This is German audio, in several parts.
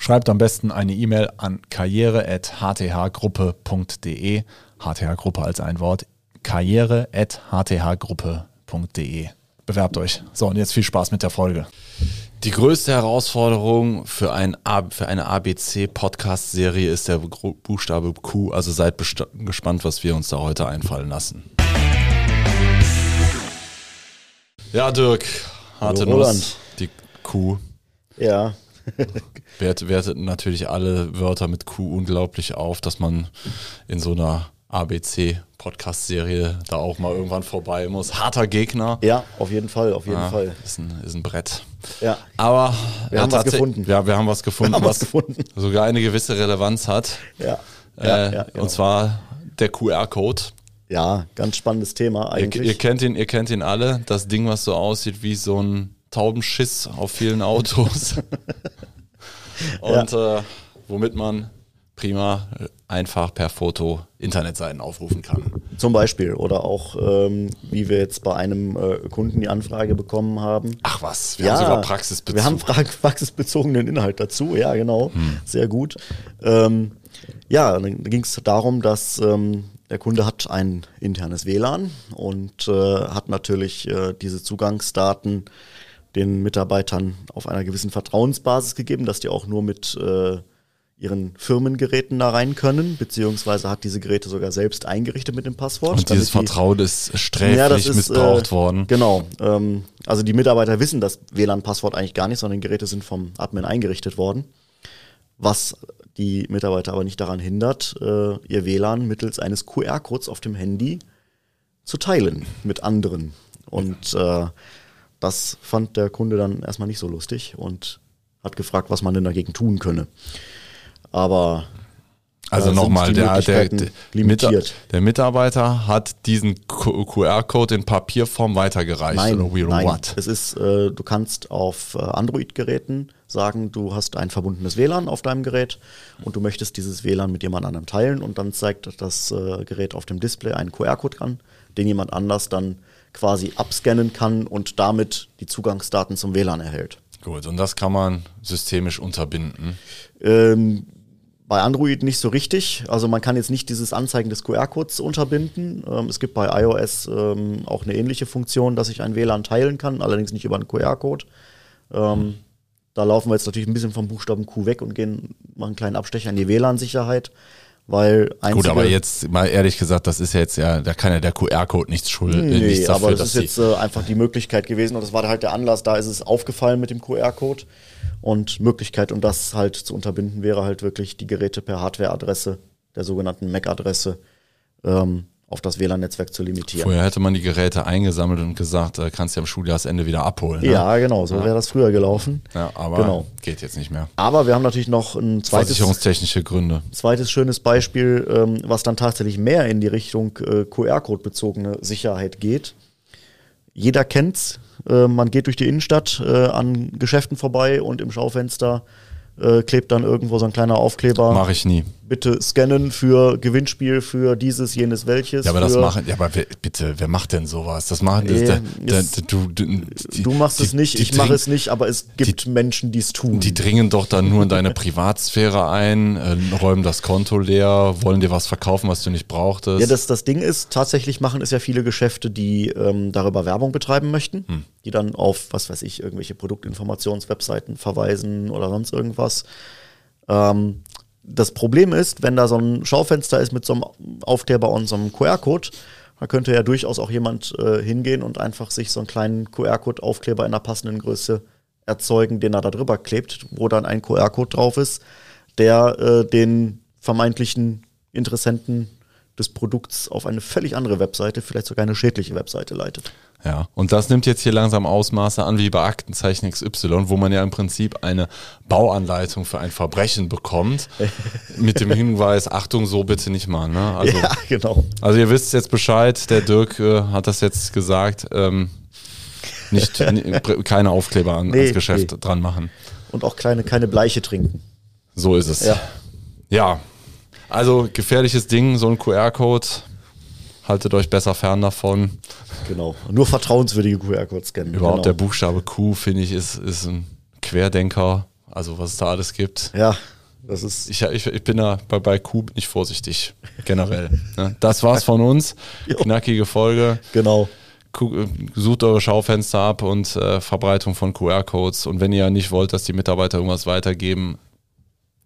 Schreibt am besten eine E-Mail an karriere.hthgruppe.de. HTH-Gruppe als ein Wort. karriere.hthgruppe.de. Bewerbt euch. So, und jetzt viel Spaß mit der Folge. Die größte Herausforderung für, ein für eine ABC-Podcast-Serie ist der Buchstabe Q. Also seid gespannt, was wir uns da heute einfallen lassen. Ja, Dirk, harte Hallo, Nuss, die Q. Ja, Wert, wertet natürlich alle Wörter mit Q unglaublich auf, dass man in so einer ABC-Podcast-Serie da auch mal irgendwann vorbei muss. Harter Gegner. Ja, auf jeden Fall, auf jeden ja, Fall. Ist ein, ist ein Brett. Ja. Aber wir haben was gefunden. Ja, wir haben was gefunden, haben was, was gefunden. sogar eine gewisse Relevanz hat. Ja. Äh, ja, ja genau. Und zwar der QR-Code. Ja, ganz spannendes Thema eigentlich. Ihr, ihr, kennt ihn, ihr kennt ihn alle. Das Ding, was so aussieht wie so ein Taubenschiss auf vielen Autos. Und ja. äh, womit man prima einfach per Foto Internetseiten aufrufen kann. Zum Beispiel oder auch, ähm, wie wir jetzt bei einem äh, Kunden die Anfrage bekommen haben. Ach was, wir ja, haben sogar Praxisbezug. Wir haben praxisbezogenen Inhalt dazu, ja genau, hm. sehr gut. Ähm, ja, dann ging es darum, dass ähm, der Kunde hat ein internes WLAN und äh, hat natürlich äh, diese Zugangsdaten den Mitarbeitern auf einer gewissen Vertrauensbasis gegeben, dass die auch nur mit äh, ihren Firmengeräten da rein können, beziehungsweise hat diese Geräte sogar selbst eingerichtet mit dem Passwort. Und dieses Vertrauen ist sträflich ja, ist, missbraucht äh, worden. Genau. Ähm, also die Mitarbeiter wissen das WLAN-Passwort eigentlich gar nicht, sondern die Geräte sind vom Admin eingerichtet worden. Was die Mitarbeiter aber nicht daran hindert, äh, ihr WLAN mittels eines QR-Codes auf dem Handy zu teilen mit anderen. Und äh, das fand der Kunde dann erstmal nicht so lustig und hat gefragt, was man denn dagegen tun könne. Aber also nochmal, der, der, der, der, Mitarbeiter hat diesen QR-Code in Papierform weitergereicht. Nein, nein. What? es ist, äh, du kannst auf äh, Android-Geräten sagen, du hast ein verbundenes WLAN auf deinem Gerät und du möchtest dieses WLAN mit jemand anderem teilen und dann zeigt das äh, Gerät auf dem Display einen QR-Code an, den jemand anders dann quasi abscannen kann und damit die Zugangsdaten zum WLAN erhält. Gut, und das kann man systemisch unterbinden? Ähm, bei Android nicht so richtig. Also man kann jetzt nicht dieses Anzeigen des QR-Codes unterbinden. Ähm, es gibt bei iOS ähm, auch eine ähnliche Funktion, dass ich ein WLAN teilen kann, allerdings nicht über einen QR-Code. Ähm, da laufen wir jetzt natürlich ein bisschen vom Buchstaben Q weg und gehen, machen einen kleinen Abstecher in die WLAN-Sicherheit. Weil Gut, aber jetzt mal ehrlich gesagt, das ist ja jetzt ja, da kann ja der QR-Code nichts schulden. Nee, nichts dafür, aber das ist jetzt äh, einfach die Möglichkeit gewesen und das war halt der Anlass, da ist es aufgefallen mit dem QR-Code und Möglichkeit, um das halt zu unterbinden, wäre halt wirklich die Geräte per Hardware-Adresse, der sogenannten MAC-Adresse, ähm, auf das WLAN-Netzwerk zu limitieren. Vorher hätte man die Geräte eingesammelt und gesagt, äh, kannst du am Schuljahresende wieder abholen. Ne? Ja, genau, so ja. wäre das früher gelaufen. Ja, aber genau. geht jetzt nicht mehr. Aber wir haben natürlich noch ein zweites, Versicherungstechnische Gründe. zweites schönes Beispiel, ähm, was dann tatsächlich mehr in die Richtung äh, QR-Code-bezogene Sicherheit geht. Jeder kennt's. Äh, man geht durch die Innenstadt äh, an Geschäften vorbei und im Schaufenster äh, klebt dann irgendwo so ein kleiner Aufkleber. Mache ich nie. Bitte scannen für Gewinnspiel, für dieses, jenes, welches. Ja, aber das machen, ja, aber wer, bitte, wer macht denn sowas? Das machen, das, äh, der, der, du, du, die, du machst die, es nicht, ich mache es nicht, aber es gibt die, Menschen, die es tun. Die dringen doch dann nur in deine Privatsphäre ein, äh, räumen das Konto leer, wollen dir was verkaufen, was du nicht brauchtest. Ja, das, das Ding ist, tatsächlich machen es ja viele Geschäfte, die ähm, darüber Werbung betreiben möchten, hm. Die dann auf, was weiß ich, irgendwelche Produktinformationswebseiten verweisen oder sonst irgendwas. Ähm, das Problem ist, wenn da so ein Schaufenster ist mit so einem Aufkleber und so einem QR-Code, da könnte ja durchaus auch jemand äh, hingehen und einfach sich so einen kleinen QR-Code-Aufkleber in einer passenden Größe erzeugen, den er da drüber klebt, wo dann ein QR-Code drauf ist, der äh, den vermeintlichen Interessenten des Produkts auf eine völlig andere Webseite, vielleicht sogar eine schädliche Webseite leitet. Ja, und das nimmt jetzt hier langsam Ausmaße an wie bei Aktenzeichen XY, wo man ja im Prinzip eine Bauanleitung für ein Verbrechen bekommt, mit dem Hinweis, Achtung, so bitte nicht machen. Ne? Also, ja, genau. also ihr wisst jetzt Bescheid, der Dirk äh, hat das jetzt gesagt, ähm, nicht, keine Aufkleber an, Nee, ans Geschäft nee. dran machen. Und auch kleine, keine Bleiche trinken. So ist es. Ja. ja, also gefährliches Ding, so ein QR-Code. Haltet euch besser fern davon. Genau. Nur vertrauenswürdige QR-Codes scannen. Überhaupt der genau. Buchstabe Q, finde ich, ist, ist ein Querdenker. Also was es da alles gibt. Ja, das ist. Ich, ich, ich bin da bei, bei Q bin ich vorsichtig, generell. ne? Das war's von uns. Knackige Folge. Genau. Äh, Sucht eure Schaufenster ab und äh, Verbreitung von QR-Codes. Und wenn ihr nicht wollt, dass die Mitarbeiter irgendwas weitergeben,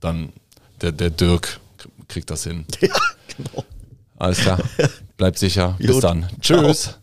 dann der, der Dirk kriegt das hin. Ja, genau. Alles klar. Bleibt sicher. Bis Gut. dann. Ciao. Tschüss.